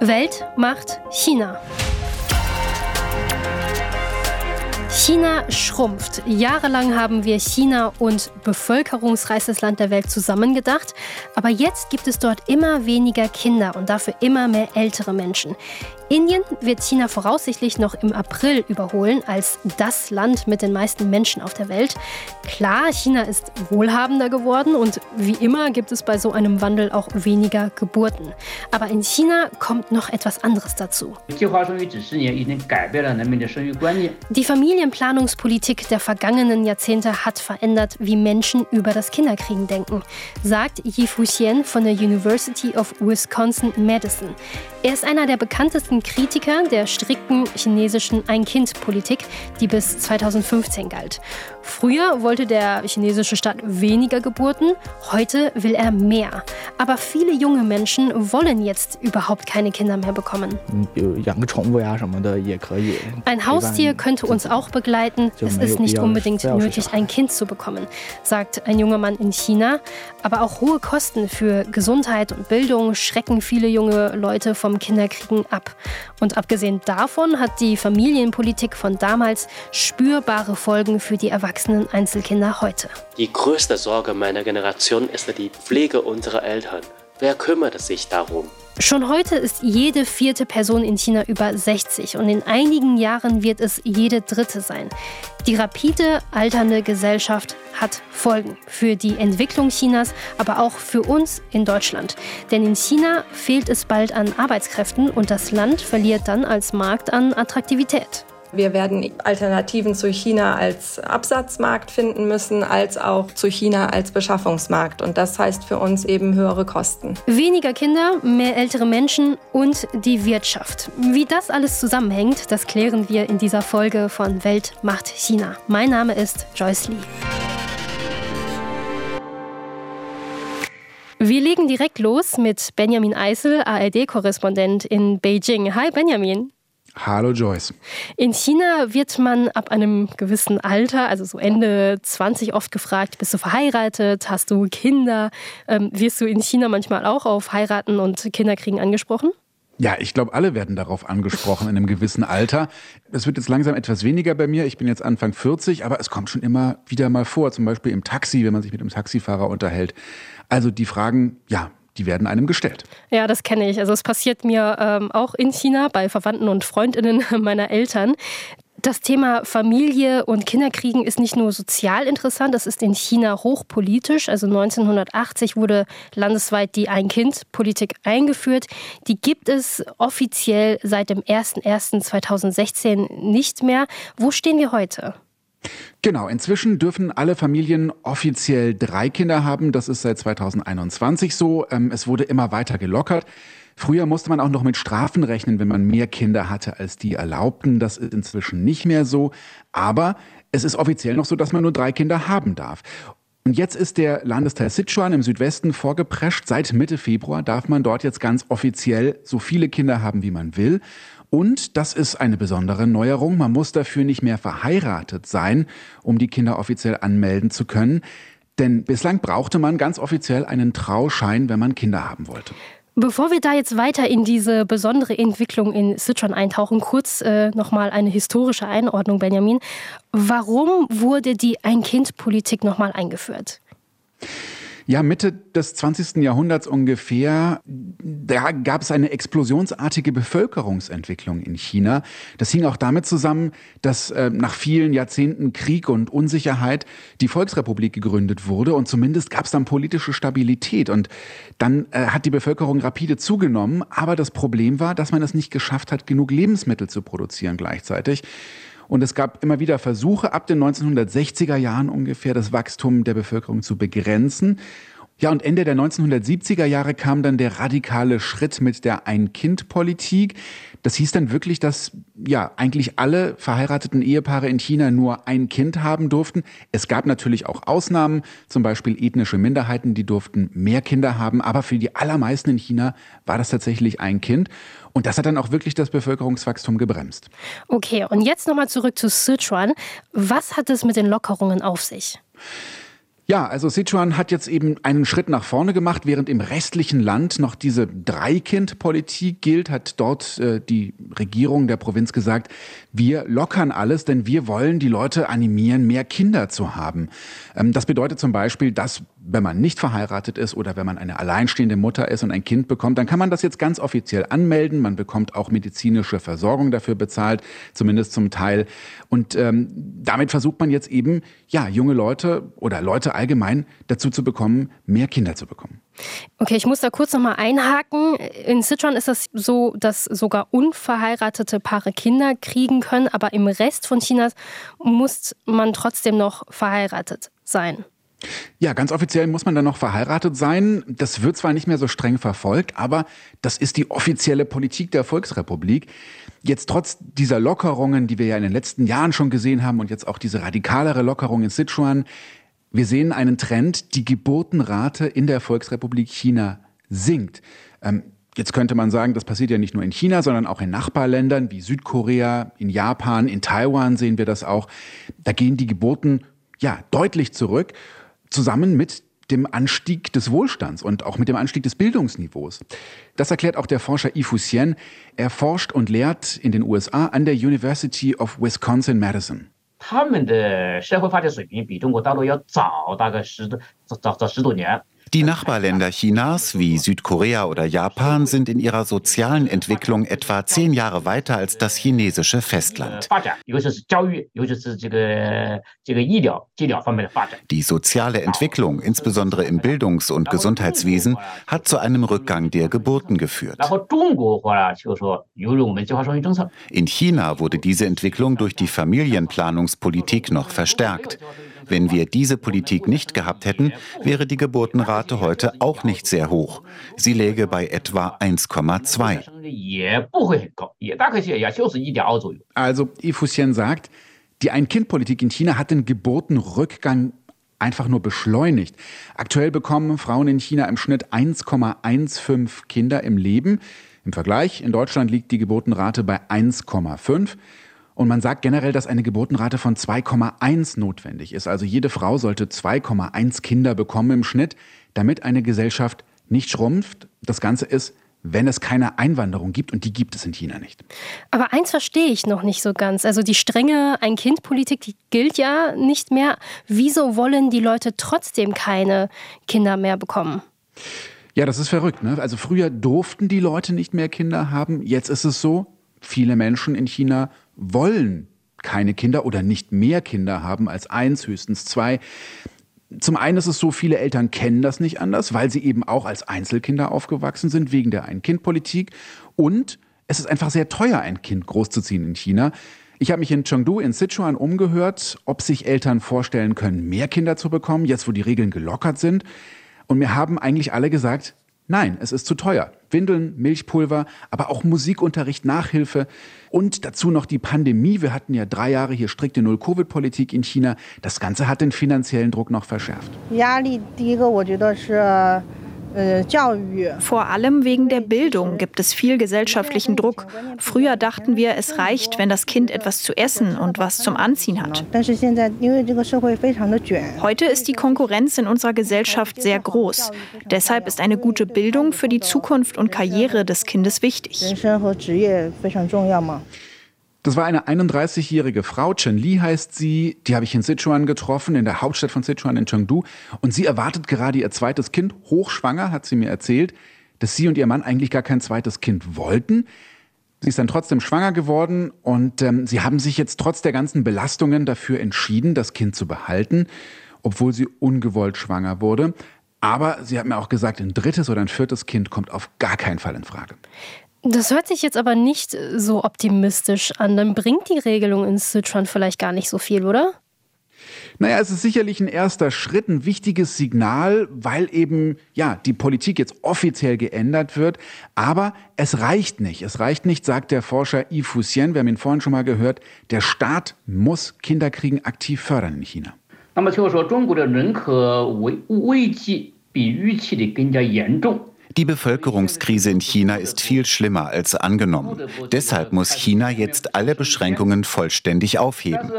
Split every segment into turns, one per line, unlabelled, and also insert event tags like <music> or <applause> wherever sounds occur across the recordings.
Welt macht China. China schrumpft. Jahrelang haben wir China und bevölkerungsreichstes Land der Welt zusammengedacht. Aber jetzt gibt es dort immer weniger Kinder und dafür immer mehr ältere Menschen. Indien wird China voraussichtlich noch im April überholen als das Land mit den meisten Menschen auf der Welt. Klar, China ist wohlhabender geworden und wie immer gibt es bei so einem Wandel auch weniger Geburten. Aber in China kommt noch etwas anderes dazu. Die Familienplanungspolitik der vergangenen Jahrzehnte hat verändert, wie Menschen über das Kinderkriegen denken, sagt Yi Fuxian von der University of Wisconsin-Madison. Er ist einer der bekanntesten bekannten Kritiker der strikten chinesischen Ein-Kind-Politik, die bis 2015 galt. Früher wollte der chinesische Staat weniger Geburten, heute will er mehr. Aber viele junge Menschen wollen jetzt überhaupt keine Kinder mehr bekommen. Ein Haustier könnte uns auch begleiten. Es ist nicht unbedingt nötig, ein Kind zu bekommen, sagt ein junger Mann in China. Aber auch hohe Kosten für Gesundheit und Bildung schrecken viele junge Leute vom Kinderkriegen ab. Und abgesehen davon hat die Familienpolitik von damals spürbare Folgen für die erwachsenen Einzelkinder heute.
Die größte Sorge meiner Generation ist die Pflege unserer Eltern. Wer kümmert sich darum?
Schon heute ist jede vierte Person in China über 60 und in einigen Jahren wird es jede dritte sein. Die rapide alternde Gesellschaft hat Folgen für die Entwicklung Chinas, aber auch für uns in Deutschland. Denn in China fehlt es bald an Arbeitskräften und das Land verliert dann als Markt an Attraktivität.
Wir werden Alternativen zu China als Absatzmarkt finden müssen, als auch zu China als Beschaffungsmarkt. Und das heißt für uns eben höhere Kosten.
Weniger Kinder, mehr ältere Menschen und die Wirtschaft. Wie das alles zusammenhängt, das klären wir in dieser Folge von Welt macht China. Mein Name ist Joyce Lee. Wir legen direkt los mit Benjamin Eisel, ARD-Korrespondent in Beijing. Hi Benjamin.
Hallo Joyce.
In China wird man ab einem gewissen Alter, also so Ende 20, oft gefragt, bist du verheiratet, hast du Kinder? Ähm, wirst du in China manchmal auch auf Heiraten und Kinderkriegen angesprochen?
Ja, ich glaube, alle werden darauf angesprochen in einem gewissen Alter. Es wird jetzt langsam etwas weniger bei mir. Ich bin jetzt Anfang 40, aber es kommt schon immer wieder mal vor, zum Beispiel im Taxi, wenn man sich mit einem Taxifahrer unterhält. Also die Fragen, ja, die werden einem gestellt.
Ja, das kenne ich. Also es passiert mir ähm, auch in China bei Verwandten und Freundinnen <laughs> meiner Eltern. Das Thema Familie und Kinderkriegen ist nicht nur sozial interessant, das ist in China hochpolitisch. Also 1980 wurde landesweit die Ein-Kind-Politik eingeführt. Die gibt es offiziell seit dem 01.01.2016 nicht mehr. Wo stehen wir heute?
Genau, inzwischen dürfen alle Familien offiziell drei Kinder haben. Das ist seit 2021 so. Ähm, es wurde immer weiter gelockert. Früher musste man auch noch mit Strafen rechnen, wenn man mehr Kinder hatte, als die erlaubten. Das ist inzwischen nicht mehr so. Aber es ist offiziell noch so, dass man nur drei Kinder haben darf. Und jetzt ist der Landesteil Sichuan im Südwesten vorgeprescht. Seit Mitte Februar darf man dort jetzt ganz offiziell so viele Kinder haben, wie man will. Und das ist eine besondere Neuerung. Man muss dafür nicht mehr verheiratet sein, um die Kinder offiziell anmelden zu können. Denn bislang brauchte man ganz offiziell einen Trauschein, wenn man Kinder haben wollte.
Bevor wir da jetzt weiter in diese besondere Entwicklung in Sichuan eintauchen, kurz äh, nochmal eine historische Einordnung, Benjamin. Warum wurde die Ein-Kind-Politik nochmal eingeführt?
Ja, Mitte des 20. Jahrhunderts ungefähr, da gab es eine explosionsartige Bevölkerungsentwicklung in China. Das hing auch damit zusammen, dass äh, nach vielen Jahrzehnten Krieg und Unsicherheit die Volksrepublik gegründet wurde und zumindest gab es dann politische Stabilität und dann äh, hat die Bevölkerung rapide zugenommen. Aber das Problem war, dass man es nicht geschafft hat, genug Lebensmittel zu produzieren gleichzeitig. Und es gab immer wieder Versuche, ab den 1960er Jahren ungefähr das Wachstum der Bevölkerung zu begrenzen. Ja, und Ende der 1970er Jahre kam dann der radikale Schritt mit der Ein-Kind-Politik. Das hieß dann wirklich, dass ja eigentlich alle verheirateten Ehepaare in China nur ein Kind haben durften. Es gab natürlich auch Ausnahmen, zum Beispiel ethnische Minderheiten, die durften mehr Kinder haben, aber für die allermeisten in China war das tatsächlich ein Kind. Und das hat dann auch wirklich das Bevölkerungswachstum gebremst.
Okay, und jetzt nochmal zurück zu Sichuan. Was hat es mit den Lockerungen auf sich?
Ja, also Sichuan hat jetzt eben einen Schritt nach vorne gemacht, während im restlichen Land noch diese Dreikind-Politik gilt, hat dort äh, die Regierung der Provinz gesagt, wir lockern alles, denn wir wollen die Leute animieren, mehr Kinder zu haben. Ähm, das bedeutet zum Beispiel, dass wenn man nicht verheiratet ist oder wenn man eine alleinstehende Mutter ist und ein Kind bekommt, dann kann man das jetzt ganz offiziell anmelden. Man bekommt auch medizinische Versorgung dafür bezahlt, zumindest zum Teil. Und ähm, damit versucht man jetzt eben, ja, junge Leute oder Leute allgemein dazu zu bekommen, mehr Kinder zu bekommen.
Okay, ich muss da kurz nochmal einhaken. In Sichuan ist es so, dass sogar unverheiratete Paare Kinder kriegen können, aber im Rest von Chinas muss man trotzdem noch verheiratet sein.
Ja, ganz offiziell muss man dann noch verheiratet sein. Das wird zwar nicht mehr so streng verfolgt, aber das ist die offizielle Politik der Volksrepublik. Jetzt trotz dieser Lockerungen, die wir ja in den letzten Jahren schon gesehen haben und jetzt auch diese radikalere Lockerung in Sichuan, wir sehen einen Trend, die Geburtenrate in der Volksrepublik China sinkt. Ähm, Jetzt könnte man sagen, das passiert ja nicht nur in China, sondern auch in Nachbarländern wie Südkorea, in Japan, in Taiwan sehen wir das auch. Da gehen die Geburten ja deutlich zurück zusammen mit dem Anstieg des Wohlstands und auch mit dem Anstieg des Bildungsniveaus. Das erklärt auch der Forscher Yifu Xian. Er forscht und lehrt in den USA an der University of Wisconsin-Madison.
他们的社会发展水平比中国大陆要早大概十多早早十多年。
die Nachbarländer Chinas wie Südkorea oder Japan sind in ihrer sozialen Entwicklung etwa zehn Jahre weiter als das chinesische Festland. Die soziale Entwicklung, insbesondere im Bildungs- und Gesundheitswesen, hat zu einem Rückgang der Geburten geführt. In China wurde diese Entwicklung durch die Familienplanungspolitik noch verstärkt. Wenn wir diese Politik nicht gehabt hätten, wäre die Geburtenrate heute auch nicht sehr hoch. Sie läge bei etwa 1,2.
Also Ifusien sagt, die Ein-Kind-Politik in China hat den Geburtenrückgang einfach nur beschleunigt. Aktuell bekommen Frauen in China im Schnitt 1,15 Kinder im Leben. Im Vergleich, in Deutschland liegt die Geburtenrate bei 1,5. Und man sagt generell, dass eine Geburtenrate von 2,1 notwendig ist. Also jede Frau sollte 2,1 Kinder bekommen im Schnitt, damit eine Gesellschaft nicht schrumpft. Das Ganze ist wenn es keine Einwanderung gibt und die gibt es in China nicht.
Aber eins verstehe ich noch nicht so ganz. Also die strenge Ein-Kind-Politik, die gilt ja nicht mehr. Wieso wollen die Leute trotzdem keine Kinder mehr bekommen?
Ja, das ist verrückt. Ne? Also früher durften die Leute nicht mehr Kinder haben. Jetzt ist es so, viele Menschen in China wollen keine Kinder oder nicht mehr Kinder haben als eins, höchstens zwei. Zum einen ist es so, viele Eltern kennen das nicht anders, weil sie eben auch als Einzelkinder aufgewachsen sind, wegen der Ein-Kind-Politik. Und es ist einfach sehr teuer, ein Kind großzuziehen in China. Ich habe mich in Chengdu in Sichuan umgehört, ob sich Eltern vorstellen können, mehr Kinder zu bekommen, jetzt wo die Regeln gelockert sind. Und mir haben eigentlich alle gesagt, Nein, es ist zu teuer. Windeln, Milchpulver, aber auch Musikunterricht, Nachhilfe und dazu noch die Pandemie. Wir hatten ja drei Jahre hier strikte Null-Covid-Politik in China. Das Ganze hat den finanziellen Druck noch verschärft.
压力第一个，我觉得是
Vor allem wegen der Bildung gibt es viel gesellschaftlichen Druck. Früher dachten wir, es reicht, wenn das Kind etwas zu essen und was zum Anziehen hat. Heute ist die Konkurrenz in unserer Gesellschaft sehr groß. Deshalb ist eine gute Bildung für die Zukunft und Karriere des Kindes wichtig.
Das war eine 31-jährige Frau, Chen Li heißt sie, die habe ich in Sichuan getroffen, in der Hauptstadt von Sichuan in Chengdu. Und sie erwartet gerade ihr zweites Kind, hochschwanger, hat sie mir erzählt, dass sie und ihr Mann eigentlich gar kein zweites Kind wollten. Sie ist dann trotzdem schwanger geworden und ähm, sie haben sich jetzt trotz der ganzen Belastungen dafür entschieden, das Kind zu behalten, obwohl sie ungewollt schwanger wurde. Aber sie hat mir auch gesagt, ein drittes oder ein viertes Kind kommt auf gar keinen Fall in Frage.
Das hört sich jetzt aber nicht so optimistisch an. Dann bringt die Regelung in Sichuan vielleicht gar nicht so viel, oder?
Naja, es ist sicherlich ein erster Schritt, ein wichtiges Signal, weil eben, ja, die Politik jetzt offiziell geändert wird. Aber es reicht nicht. Es reicht nicht, sagt der Forscher Yi Fuxian. Wir haben ihn vorhin schon mal gehört. Der Staat muss Kinderkriegen aktiv fördern in China. 那么就是说，中国的人口危危机比预期的更加严重。
Die Bevölkerungskrise in China ist viel schlimmer als angenommen. Deshalb muss China jetzt alle Beschränkungen vollständig aufheben.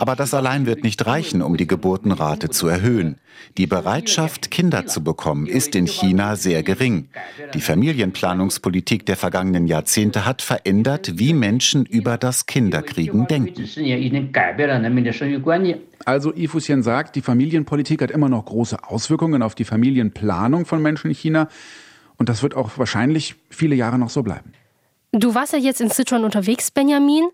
Aber das allein wird nicht reichen, um die Geburtenrate zu erhöhen. Die Bereitschaft, Kinder zu bekommen, ist in China sehr gering. Die Familienplanungspolitik der vergangenen Jahrzehnte hat verändert, wie Menschen über das Kinderkriegen denken.
Also Ifusien sagt, die Familienpolitik hat immer noch große Auswirkungen auf die Familienplanung von Menschen in China. Und das wird auch wahrscheinlich viele Jahre noch so bleiben.
Du warst ja jetzt in Sichuan unterwegs, Benjamin.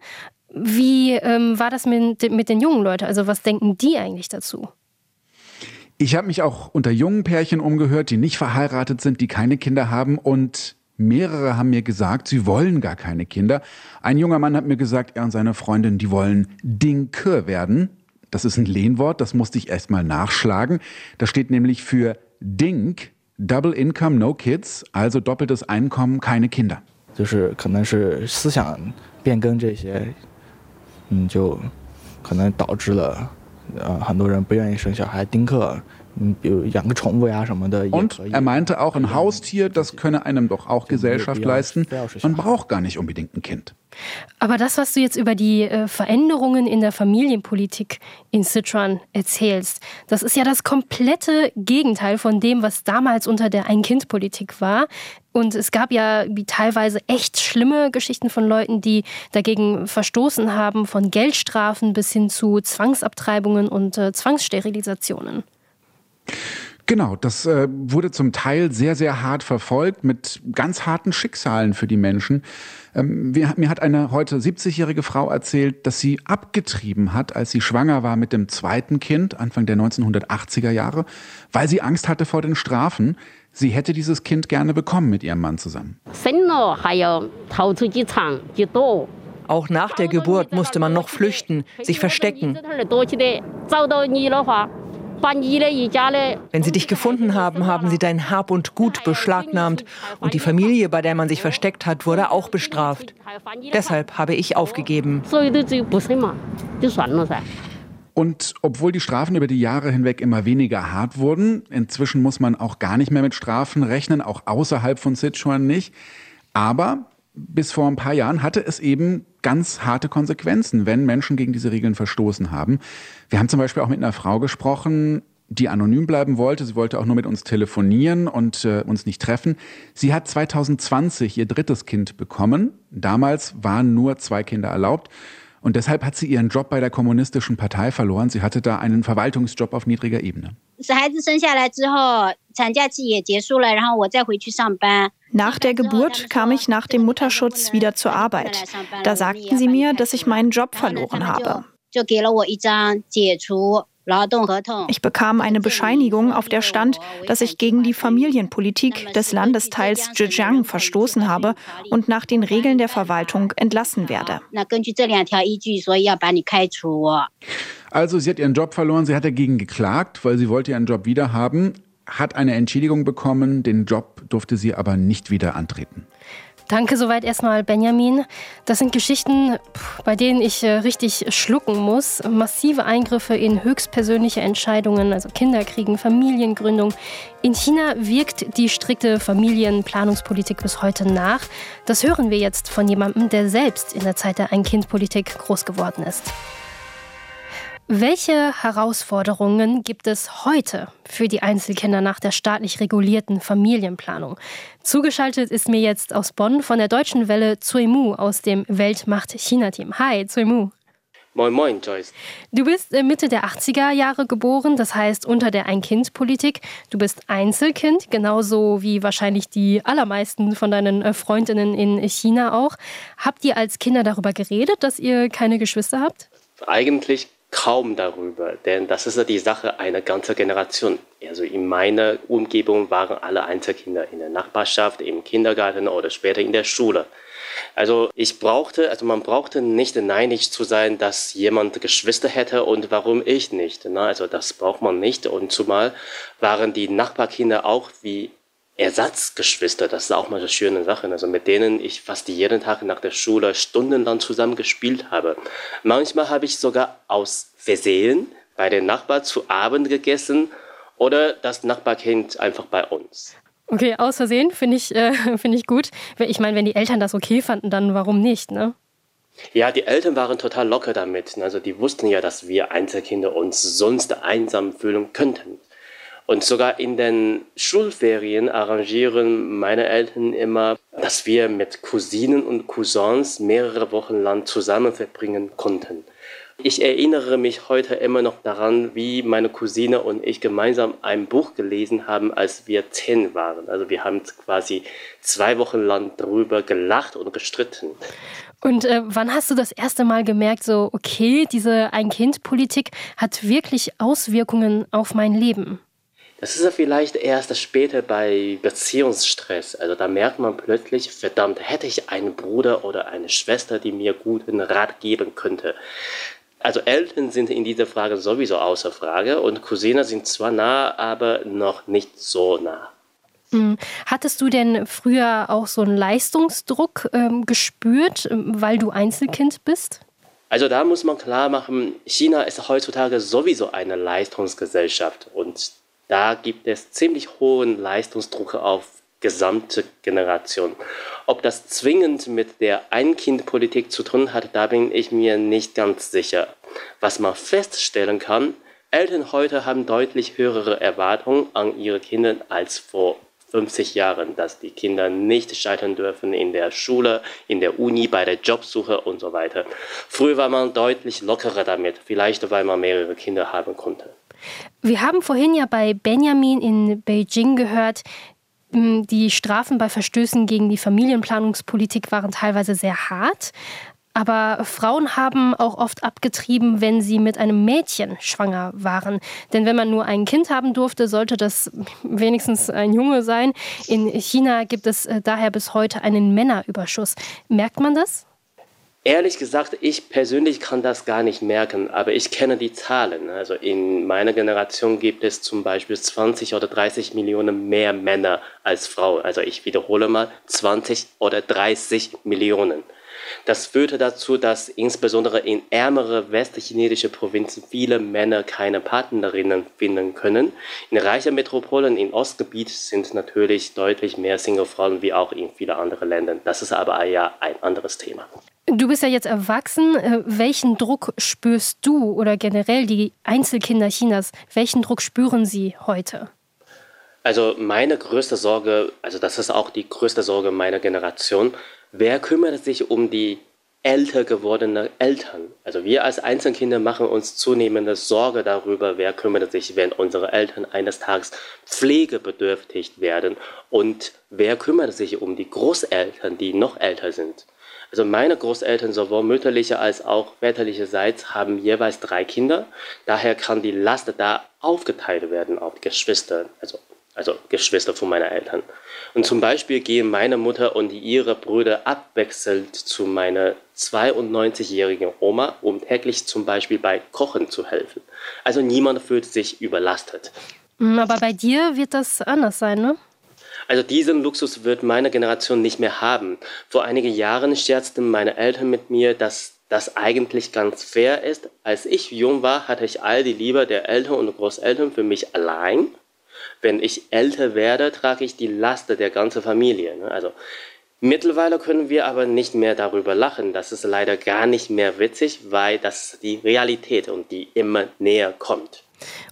Wie ähm, war das mit, mit den jungen Leuten? Also was denken die eigentlich dazu?
Ich habe mich auch unter jungen Pärchen umgehört, die nicht verheiratet sind, die keine Kinder haben und mehrere haben mir gesagt, sie wollen gar keine Kinder. Ein junger Mann hat mir gesagt, er und seine Freundin, die wollen Dinke werden. Das ist ein Lehnwort, das musste ich erst mal nachschlagen. Das steht nämlich für Dink, Double Income, No Kids, also doppeltes Einkommen, keine Kinder.
就是可能是思想变更这些 嗯，就可能导致了呃很多人不愿意生小孩，丁克。Und
er meinte auch, ein Haustier, das könne einem doch auch Gesellschaft leisten. Man braucht gar nicht unbedingt ein Kind.
Aber das, was du jetzt über die äh, Veränderungen in der Familienpolitik in Sichuan erzählst, das ist ja das komplette Gegenteil von dem, was damals unter der Ein-Kind-Politik war. Und es gab ja wie teilweise echt schlimme Geschichten von Leuten, die dagegen verstoßen haben, von Geldstrafen bis hin zu Zwangsabtreibungen und äh, Zwangssterilisationen.
Genau, das äh, wurde zum Teil sehr, sehr hart verfolgt mit ganz harten Schicksalen für die Menschen. Ähm, wir, mir hat eine heute 70-jährige Frau erzählt, dass sie abgetrieben hat, als sie schwanger war mit dem zweiten Kind, Anfang der 1980er Jahre, weil sie Angst hatte vor den Strafen. Sie hätte dieses Kind gerne bekommen mit ihrem Mann zusammen.
Auch nach der Geburt musste man noch flüchten, sich verstecken. Wenn sie dich gefunden haben, haben sie dein Hab und Gut beschlagnahmt und die Familie, bei der man sich versteckt hat, wurde auch bestraft. Deshalb habe ich aufgegeben.
Und obwohl die Strafen über die Jahre hinweg immer weniger hart wurden, inzwischen muss man auch gar nicht mehr mit Strafen rechnen, auch außerhalb von Sichuan nicht. Aber bis vor ein paar Jahren hatte es eben ganz harte Konsequenzen, wenn Menschen gegen diese Regeln verstoßen haben. Wir haben zum Beispiel auch mit einer Frau gesprochen, die anonym bleiben wollte. Sie wollte auch nur mit uns telefonieren und äh, uns nicht treffen. Sie hat 2020 ihr drittes Kind bekommen. Damals waren nur zwei Kinder erlaubt. Und deshalb hat sie ihren Job bei der Kommunistischen Partei verloren. Sie hatte da einen Verwaltungsjob auf niedriger Ebene.
Nach der Geburt kam ich nach dem Mutterschutz wieder zur Arbeit. Da sagten sie mir, dass ich meinen Job verloren habe. Ich bekam eine Bescheinigung, auf der stand, dass ich gegen die Familienpolitik des Landesteils Zhejiang verstoßen habe und nach den Regeln der Verwaltung entlassen werde.
Also sie hat ihren Job verloren, sie hat dagegen geklagt, weil sie wollte ihren Job wieder haben, hat eine Entschädigung bekommen, den Job durfte sie aber nicht wieder antreten.
Danke soweit erstmal, Benjamin. Das sind Geschichten, bei denen ich äh, richtig schlucken muss. Massive Eingriffe in höchstpersönliche Entscheidungen, also Kinderkriegen, Familiengründung. In China wirkt die strikte Familienplanungspolitik bis heute nach. Das hören wir jetzt von jemandem, der selbst in der Zeit der Ein-Kind-Politik groß geworden ist. Welche Herausforderungen gibt es heute für die Einzelkinder nach der staatlich regulierten Familienplanung? Zugeschaltet ist mir jetzt aus Bonn von der deutschen Welle Zui Mu aus dem Weltmacht-China-Team. Hi, Zui Mu.
Moin, moin, Joyce.
Du bist Mitte der 80er Jahre geboren, das heißt unter der Ein-Kind-Politik. Du bist Einzelkind, genauso wie wahrscheinlich die allermeisten von deinen äh, Freundinnen in China auch. Habt ihr als Kinder darüber geredet, dass ihr keine Geschwister habt?
Eigentlich kaum darüber, denn das ist ja die Sache einer ganzen Generation. Also in meiner Umgebung waren alle Einzelkinder in der Nachbarschaft, im Kindergarten oder später in der Schule. Also ich brauchte, also man brauchte nicht neidisch zu sein, dass jemand Geschwister hätte und warum ich nicht. Ne? Also das braucht man nicht. Und zumal waren die Nachbarkinder auch wie Ersatzgeschwister, das ist auch mal eine schöne Sache, also mit denen ich fast jeden Tag nach der Schule stundenlang zusammen gespielt habe. Manchmal habe ich sogar aus Versehen bei den Nachbarn zu Abend gegessen oder das Nachbarkind einfach bei uns.
Okay, aus Versehen finde ich, äh, <laughs> find ich gut. Ich meine, wenn die Eltern das okay fanden, dann warum nicht, ne?
Ja, die Eltern waren total locker damit. Also die wussten ja, dass wir Einzelkinder uns sonst einsam fühlen könnten. Und sogar in den Schulferien arrangieren meine Eltern immer, dass wir mit Cousinen und Cousins mehrere Wochen lang zusammen verbringen konnten. Ich erinnere mich heute immer noch daran, wie meine Cousine und ich gemeinsam ein Buch gelesen haben, als wir zehn waren. Also wir haben quasi zwei Wochen lang darüber gelacht und gestritten.
Und äh, wann hast du das erste Mal gemerkt, so, okay, diese Ein-Kind-Politik hat wirklich Auswirkungen auf mein Leben?
Das ist ja vielleicht erst später bei Beziehungsstress. Also da merkt man plötzlich, verdammt, hätte ich einen Bruder oder eine Schwester, die mir guten Rat geben könnte. Also Eltern sind in dieser Frage sowieso außer Frage und Cousine sind zwar nah, aber noch nicht so nah.
Hm. Hattest du denn früher auch so einen Leistungsdruck ähm, gespürt, ähm, weil du Einzelkind bist?
Also da muss man klar machen, China ist heutzutage sowieso eine Leistungsgesellschaft und da gibt es ziemlich hohen Leistungsdruck auf gesamte Generation. Ob das zwingend mit der Ein-Kind-Politik zu tun hat, da bin ich mir nicht ganz sicher. Was man feststellen kann, Eltern heute haben deutlich höhere Erwartungen an ihre Kinder als vor 50 Jahren, dass die Kinder nicht scheitern dürfen in der Schule, in der Uni, bei der Jobsuche und so weiter. Früher war man deutlich lockerer damit, vielleicht weil man mehrere Kinder haben konnte.
Wir haben vorhin ja bei Benjamin in Beijing gehört, die Strafen bei Verstößen gegen die Familienplanungspolitik waren teilweise sehr hart. Aber Frauen haben auch oft abgetrieben, wenn sie mit einem Mädchen schwanger waren. Denn wenn man nur ein Kind haben durfte, sollte das wenigstens ein Junge sein. In China gibt es äh, daher bis heute einen Männerüberschuss. Merkt man das?
Ehrlich gesagt, ich persönlich kann das gar nicht merken, aber ich kenne die Zahlen. Also in meiner Generation gibt es zum Beispiel 20 oder 30 Millionen mehr Männer als Frauen. Also ich wiederhole mal, 20 oder 30 Millionen. Das führte dazu, dass insbesondere in ärmere westchinesische Provinzen viele Männer keine Partnerinnen finden können. In reichen Metropolen im Ostgebiet sind natürlich deutlich mehr Singlefrauen wie auch in vielen anderen Ländern. Das ist aber ja ein anderes Thema.
Du bist ja jetzt erwachsen. Äh, welchen Druck spürst du oder generell die Einzelkinder Chinas? Welchen Druck spüren sie heute?
Also meine größte Sorge, also das ist auch die größte Sorge meiner Generation. Wer kümmert sich um die älter gewordenen Eltern? Also wir als Einzelkinder machen uns zunehmende Sorge darüber, wer kümmert sich, wenn unsere Eltern eines Tages pflegebedürftig werden und wer kümmert sich um die Großeltern, die noch älter sind. Also meine Großeltern, sowohl mütterliche als auch väterlicherseits, haben jeweils drei Kinder. Daher kann die Last da aufgeteilt werden auf Geschwister, also, also Geschwister von meinen Eltern. Und zum Beispiel gehen meine Mutter und ihre Brüder abwechselnd zu meiner 92-jährigen Oma, um täglich zum Beispiel bei Kochen zu helfen. Also niemand fühlt sich überlastet.
Hm, aber bei dir wird das anders sein, ne?
Also diesen Luxus wird meine Generation nicht mehr haben. Vor einigen Jahren scherzten meine Eltern mit mir, dass das eigentlich ganz fair ist. Als ich jung war, hatte ich all die Liebe der Eltern und Großeltern für mich allein. Wenn ich älter werde, trage ich die Last der ganzen Familie. Ne? Also mittlerweile können wir aber nicht mehr darüber lachen. Das ist leider gar nicht mehr witzig, weil das die Realität und die immer näher kommt.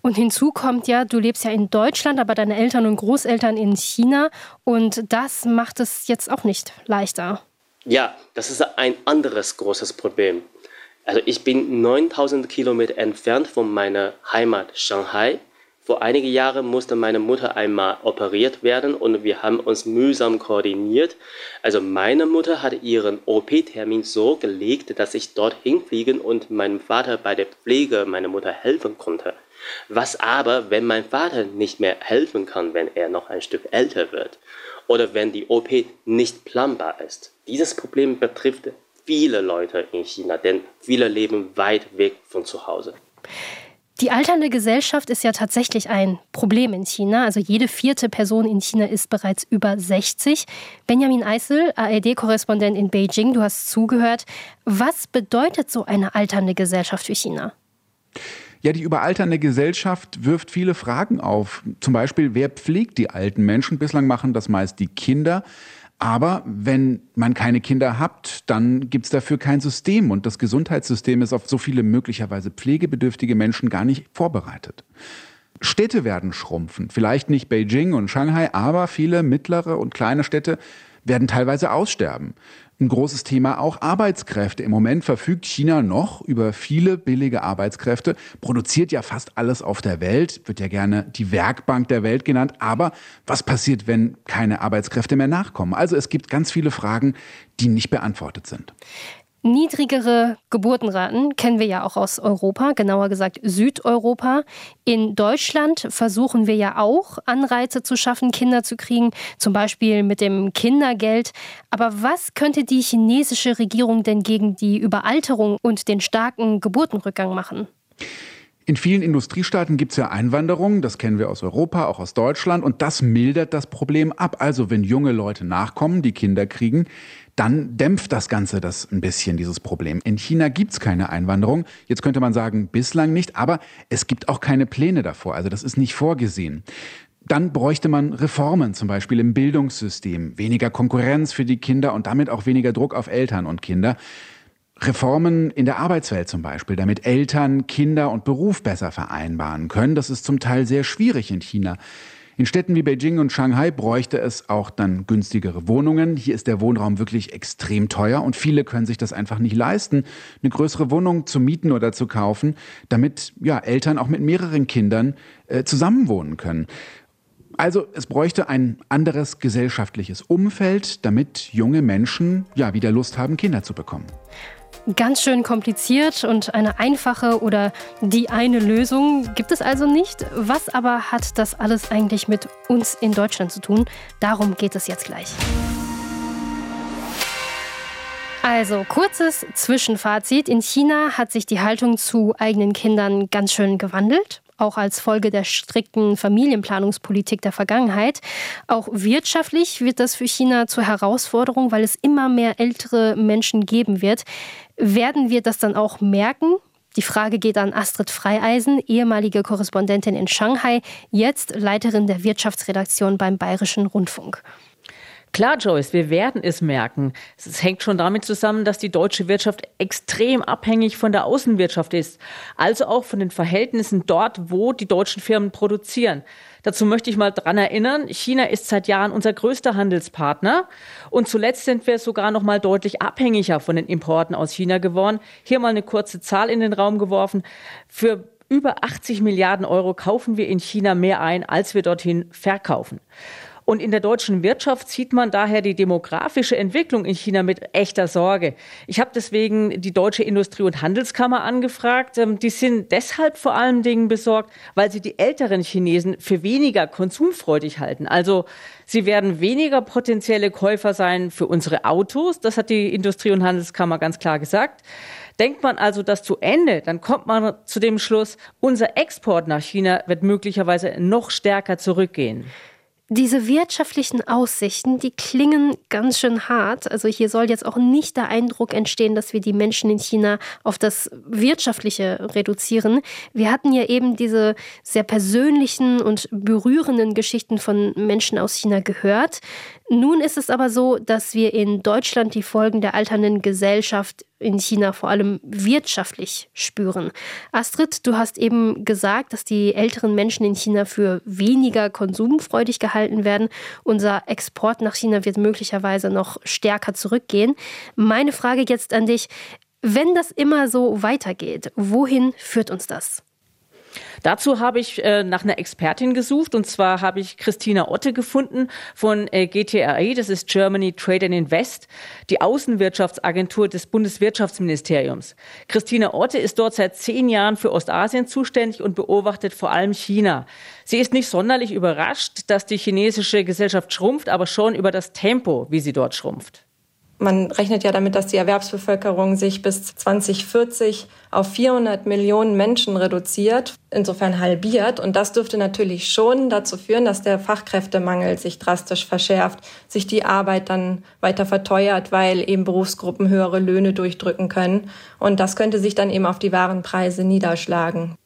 Und hinzu kommt ja, du lebst ja in Deutschland, aber deine Eltern und Großeltern in China. Und das macht es jetzt auch nicht leichter.
Ja, das ist ein anderes großes Problem. Also ich bin 9000 Kilometer entfernt von meiner Heimat Shanghai. Vor einigen Jahren musste meine Mutter einmal operiert werden und wir haben uns mühsam koordiniert. Also meine Mutter hat ihren OP-Termin so gelegt, dass ich dorthin fliegen und meinem Vater bei der Pflege meiner Mutter helfen konnte. Was aber, wenn mein Vater nicht mehr helfen kann, wenn er noch ein Stück älter wird? Oder wenn die OP nicht planbar ist? Dieses Problem betrifft viele Leute in China, denn viele leben weit weg von zu Hause.
Die alternde Gesellschaft ist ja tatsächlich ein Problem in China. Also jede vierte Person in China ist bereits über 60. Benjamin Eisel, ARD-Korrespondent in Beijing, du hast zugehört. Was bedeutet so eine alternde Gesellschaft für China?
Ja, die überalternde Gesellschaft wirft viele Fragen auf. Zum Beispiel, wer pflegt die alten Menschen? Bislang machen das meist die Kinder. Aber wenn man keine Kinder hat, dann gibt es dafür kein System und das Gesundheitssystem ist auf so viele möglicherweise pflegebedürftige Menschen gar nicht vorbereitet. Städte werden schrumpfen, vielleicht nicht Beijing und Shanghai, aber viele mittlere und kleine Städte werden teilweise aussterben. Ein großes Thema auch Arbeitskräfte. Im Moment verfügt China noch über viele billige Arbeitskräfte, produziert ja fast alles auf der Welt, wird ja gerne die Werkbank der Welt genannt. Aber was passiert, wenn keine Arbeitskräfte mehr nachkommen? Also es gibt ganz viele Fragen, die nicht beantwortet sind.
Niedrigere Geburtenraten kennen wir ja auch aus Europa, genauer gesagt Südeuropa. In Deutschland versuchen wir ja auch Anreize zu schaffen, Kinder zu kriegen, zum Beispiel mit dem Kindergeld. Aber was könnte die chinesische Regierung denn gegen die Überalterung und den starken Geburtenrückgang machen?
In vielen Industriestaaten gibt es ja Einwanderung, das kennen wir aus Europa, auch aus Deutschland, und das mildert das Problem ab. Also wenn junge Leute nachkommen, die Kinder kriegen, dann dämpft das Ganze das ein bisschen, dieses Problem. In China gibt's keine Einwanderung. Jetzt könnte man sagen, bislang nicht, aber es gibt auch keine Pläne davor. Also das ist nicht vorgesehen. Dann bräuchte man Reformen, zum Beispiel im Bildungssystem, weniger Konkurrenz für die Kinder und damit auch weniger Druck auf Eltern und Kinder. Reformen in der Arbeitswelt zum Beispiel, damit Eltern, Kinder und Beruf besser vereinbaren können. Das ist zum Teil sehr schwierig in China. In Städten wie Beijing und Shanghai bräuchte es auch dann günstigere Wohnungen. Hier ist der Wohnraum wirklich extrem teuer und viele können sich das einfach nicht leisten, eine größere Wohnung zu mieten oder zu kaufen, damit ja Eltern auch mit mehreren Kindern äh, zusammenwohnen können. Also es bräuchte ein anderes gesellschaftliches Umfeld, damit junge Menschen ja wieder Lust haben, Kinder zu bekommen
ganz schön kompliziert und eine einfache oder die eine Lösung gibt es also nicht. Was aber hat das alles eigentlich mit uns in Deutschland zu tun? Darum geht es jetzt gleich. Also, kurzes Zwischenfazit. In China hat sich die Haltung zu eigenen Kindern ganz schön gewandelt auch als Folge der strikten Familienplanungspolitik der Vergangenheit. Auch wirtschaftlich wird das für China zur Herausforderung, weil es immer mehr ältere Menschen geben wird. Werden wir das dann auch merken? Die Frage geht an Astrid Freieisen, ehemalige Korrespondentin in Shanghai, jetzt Leiterin der Wirtschaftsredaktion beim Bayerischen Rundfunk.
Klar, Joyce, wir werden es merken. Es hängt schon damit zusammen, dass die deutsche Wirtschaft extrem abhängig von der Außenwirtschaft ist, also auch von den Verhältnissen dort, wo die deutschen Firmen produzieren. Dazu möchte ich mal dran erinnern, China ist seit Jahren unser größter Handelspartner und zuletzt sind wir sogar noch mal deutlich abhängiger von den Importen aus China geworden. Hier mal eine kurze Zahl in den Raum geworfen. Für über 80 Milliarden Euro kaufen wir in China mehr ein, als wir dorthin verkaufen. Und in der deutschen Wirtschaft sieht man daher die demografische Entwicklung in China mit echter Sorge. Ich habe deswegen die Deutsche Industrie- und Handelskammer angefragt. Ähm, die sind deshalb vor allen Dingen besorgt, weil sie die älteren Chinesen für weniger konsumfreudig halten. Also sie werden weniger potenzielle Käufer sein für unsere Autos. Das hat die Industrie- und Handelskammer ganz klar gesagt. Denkt man also das zu Ende, dann kommt man zu dem Schluss, unser Export nach China wird möglicherweise noch stärker zurückgehen.
Diese wirtschaftlichen Aussichten, die klingen ganz schön hart. Also hier soll jetzt auch nicht der Eindruck entstehen, dass wir die Menschen in China auf das Wirtschaftliche reduzieren. Wir hatten ja eben diese sehr persönlichen und berührenden Geschichten von Menschen aus China gehört. Nun ist es aber so, dass wir in Deutschland die Folgen der alternden Gesellschaft in China vor allem wirtschaftlich spüren. Astrid, du hast eben gesagt, dass die älteren Menschen in China für weniger konsumfreudig gehalten werden. Unser Export nach China wird möglicherweise noch stärker zurückgehen. Meine Frage jetzt an dich, wenn das immer so weitergeht, wohin führt uns das?
Dazu habe ich äh, nach einer Expertin gesucht und zwar habe ich Christina Otte gefunden von äh, GTRI, das ist Germany Trade and Invest, die Außenwirtschaftsagentur des Bundeswirtschaftsministeriums. Christina Otte ist dort seit zehn Jahren für Ostasien zuständig und beobachtet vor allem China. Sie ist nicht sonderlich überrascht, dass die chinesische Gesellschaft schrumpft, aber schon über das Tempo, wie sie dort schrumpft.
Man rechnet ja damit, dass die Erwerbsbevölkerung sich bis 2040 auf 400 Millionen Menschen reduziert, insofern halbiert. Und das dürfte natürlich schon dazu führen, dass der Fachkräftemangel sich drastisch verschärft, sich die Arbeit dann weiter verteuert, weil eben Berufsgruppen höhere Löhne durchdrücken können. Und das könnte sich dann eben auf die Warenpreise niederschlagen.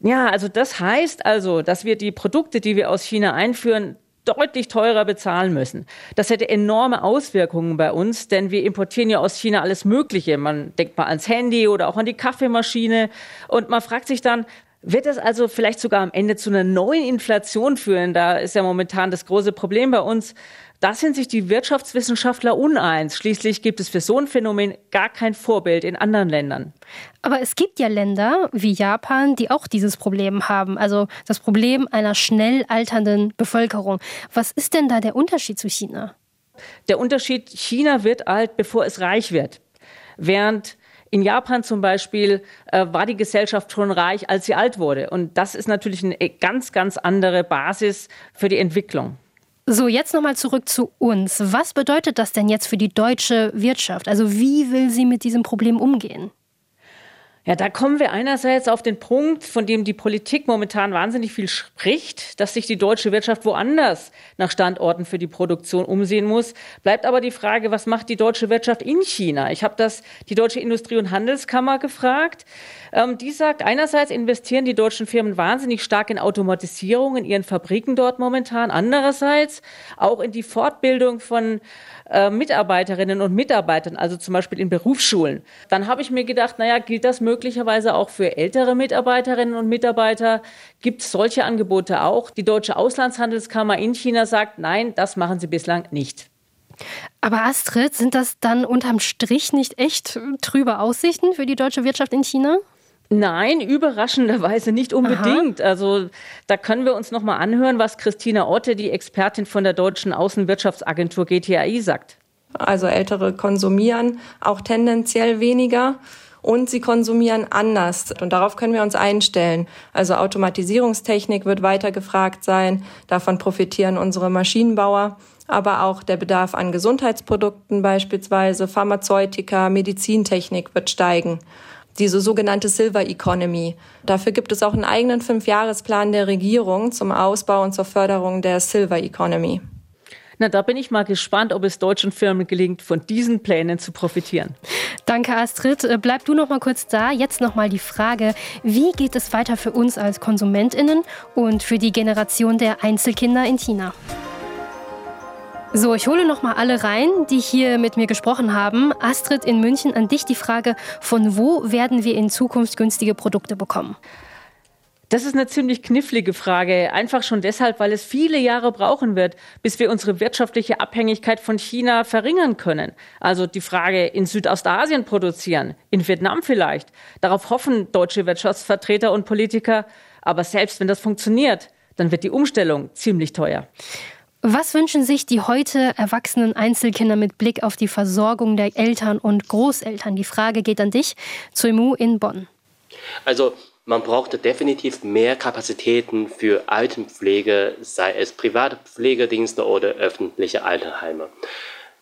Ja, also das heißt also, dass wir die Produkte, die wir aus China einführen, deutlich teurer bezahlen müssen. Das hätte enorme Auswirkungen bei uns, denn wir importieren ja aus China alles Mögliche. Man denkt mal ans Handy oder auch an die Kaffeemaschine und man fragt sich dann, wird das also vielleicht sogar am Ende zu einer neuen Inflation führen? Da ist ja momentan das große Problem bei uns. Da sind sich die Wirtschaftswissenschaftler uneins. Schließlich gibt es für so ein Phänomen gar kein Vorbild in anderen Ländern.
Aber es gibt ja Länder wie Japan, die auch dieses Problem haben. Also das Problem einer schnell alternden Bevölkerung. Was ist denn da der Unterschied zu China?
Der Unterschied, China wird alt, bevor es reich wird. Während in Japan zum Beispiel äh, war die Gesellschaft schon reich, als sie alt wurde. Und das ist natürlich eine ganz, ganz andere Basis für die Entwicklung.
So, jetzt nochmal zurück zu uns. Was bedeutet das denn jetzt für die deutsche Wirtschaft? Also wie will sie mit diesem Problem umgehen?
Ja, da kommen wir einerseits auf den Punkt, von dem die Politik momentan wahnsinnig viel spricht, dass sich die deutsche Wirtschaft woanders nach Standorten für die Produktion umsehen muss. Bleibt aber die Frage, was macht die deutsche Wirtschaft in China? Ich habe das die Deutsche Industrie- und Handelskammer gefragt. Ähm, die sagt, einerseits investieren die deutschen Firmen wahnsinnig stark in Automatisierung in ihren Fabriken dort momentan. Andererseits auch in die Fortbildung von äh, Mitarbeiterinnen und Mitarbeitern, also zum Beispiel in Berufsschulen. Dann habe ich mir gedacht, naja, gilt das möglicherweise auch für ältere Mitarbeiterinnen und Mitarbeiter? Gibt es solche Angebote auch? Die Deutsche Auslandshandelskammer in China sagt, nein, das machen sie bislang nicht.
Aber Astrid, sind das dann unterm Strich nicht echt trübe Aussichten für die deutsche Wirtschaft in China?
Nein, überraschenderweise nicht unbedingt. Aha. Also da können wir uns noch mal anhören, was Christina Otte, die Expertin von der deutschen Außenwirtschaftsagentur GTAI, sagt.
Also Ältere konsumieren auch tendenziell weniger und sie konsumieren anders. Und darauf können wir uns einstellen. Also Automatisierungstechnik wird weiter gefragt sein. Davon profitieren unsere Maschinenbauer. Aber auch der Bedarf an Gesundheitsprodukten beispielsweise, Pharmazeutika, Medizintechnik wird steigen diese sogenannte Silver Economy. Dafür gibt es auch einen eigenen Fünfjahresplan der Regierung zum Ausbau und zur Förderung der Silver Economy.
Na, da bin ich mal gespannt, ob es deutschen Firmen gelingt, von diesen Plänen zu profitieren.
Danke, Astrid. Äh, bleib du noch mal kurz da. Jetzt noch mal die Frage: Wie geht es weiter für uns als KonsumentInnen und für die Generation der Einzelkinder in China? So, ich hole noch mal alle rein, die hier mit mir gesprochen haben. Astrid in München, an dich die Frage, von wo werden wir in Zukunft günstige Produkte bekommen?
Das ist eine ziemlich knifflige Frage. Einfach schon deshalb, weil es viele Jahre brauchen wird, bis wir unsere wirtschaftliche Abhängigkeit von China verringern können. Also die Frage in Südostasien produzieren, in Vietnam vielleicht. Darauf hoffen deutsche Wirtschaftsvertreter und Politiker. Aber selbst wenn das funktioniert, dann wird die Umstellung ziemlich teuer.
Was wünschen sich die heute erwachsenen Einzelkinder mit Blick auf die Versorgung der Eltern und Großeltern? Die Frage geht an dich, Zuimu in Bonn.
Also man braucht definitiv mehr Kapazitäten für Altenpflege, sei es private Pflegedienste oder öffentliche Altenheime.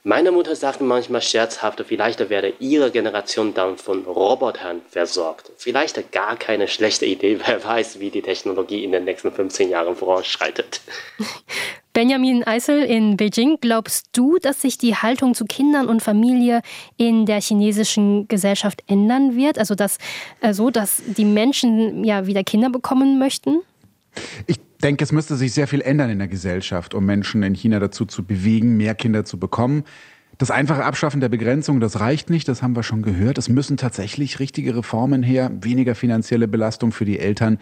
Meine Mutter sagt manchmal scherzhaft, vielleicht werde ihre Generation dann von Robotern versorgt. Vielleicht gar keine schlechte Idee, <laughs> wer weiß, wie die Technologie in den nächsten 15 Jahren voranschreitet. <laughs>
Benjamin Eisel in Beijing, glaubst du, dass sich die Haltung zu Kindern und Familie in der chinesischen Gesellschaft ändern wird? Also dass, äh, so, dass die Menschen ja wieder Kinder bekommen möchten?
Ich denke, es müsste sich sehr viel ändern in der Gesellschaft, um Menschen in China dazu zu bewegen, mehr Kinder zu bekommen. Das einfache Abschaffen der Begrenzung, das reicht nicht, das haben wir schon gehört. Es müssen tatsächlich richtige Reformen her, weniger finanzielle Belastung für die Eltern,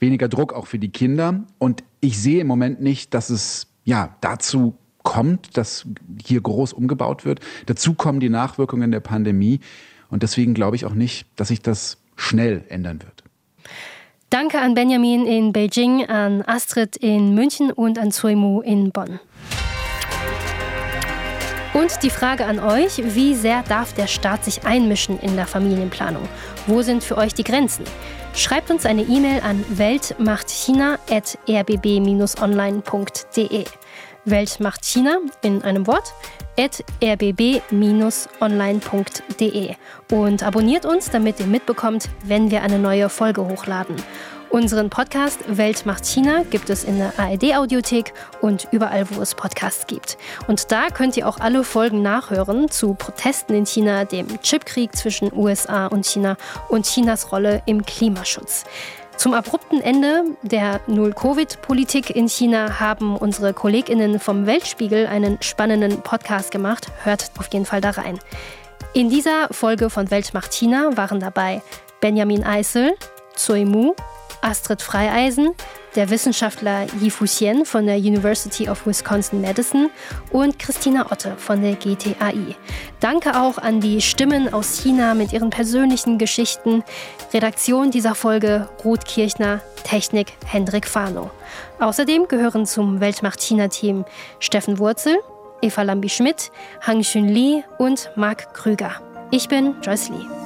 weniger Druck auch für die Kinder. Und ich sehe im Moment nicht, dass es ja dazu kommt, dass hier groß umgebaut wird. Dazu kommen die Nachwirkungen der Pandemie. Und deswegen glaube ich auch nicht, dass sich das schnell ändern wird.
Danke an Benjamin in Beijing, an Astrid in München und an Suimu in Bonn. Und die Frage an euch, wie sehr darf der Staat sich einmischen in der Familienplanung? Wo sind für euch die Grenzen? Schreibt uns eine E-Mail an weltmachtchina.rbb-online.de. Welt macht China in einem Wort rbb-online.de und abonniert uns, damit ihr mitbekommt, wenn wir eine neue Folge hochladen. Unseren Podcast Welt macht China gibt es in der ARD Audiothek und überall, wo es Podcasts gibt. Und da könnt ihr auch alle Folgen nachhören zu Protesten in China, dem Chipkrieg zwischen USA und China und Chinas Rolle im Klimaschutz. Zum abrupten Ende der Null-Covid-Politik in China haben unsere KollegInnen vom Weltspiegel einen spannenden Podcast gemacht. Hört auf jeden Fall da rein. In dieser Folge von Weltmacht China waren dabei Benjamin Eisel, Zui Mu, Astrid Freieisen, der Wissenschaftler Yi Fuxian von der University of Wisconsin-Madison und Christina Otte von der GTAI. Danke auch an die Stimmen aus China mit ihren persönlichen Geschichten. Redaktion dieser Folge Ruth Kirchner, Technik Hendrik Fano. Außerdem gehören zum Weltmacht China-Team Steffen Wurzel, Eva Lambi-Schmidt, Hang Xun Li und Marc Krüger. Ich bin Joyce Lee.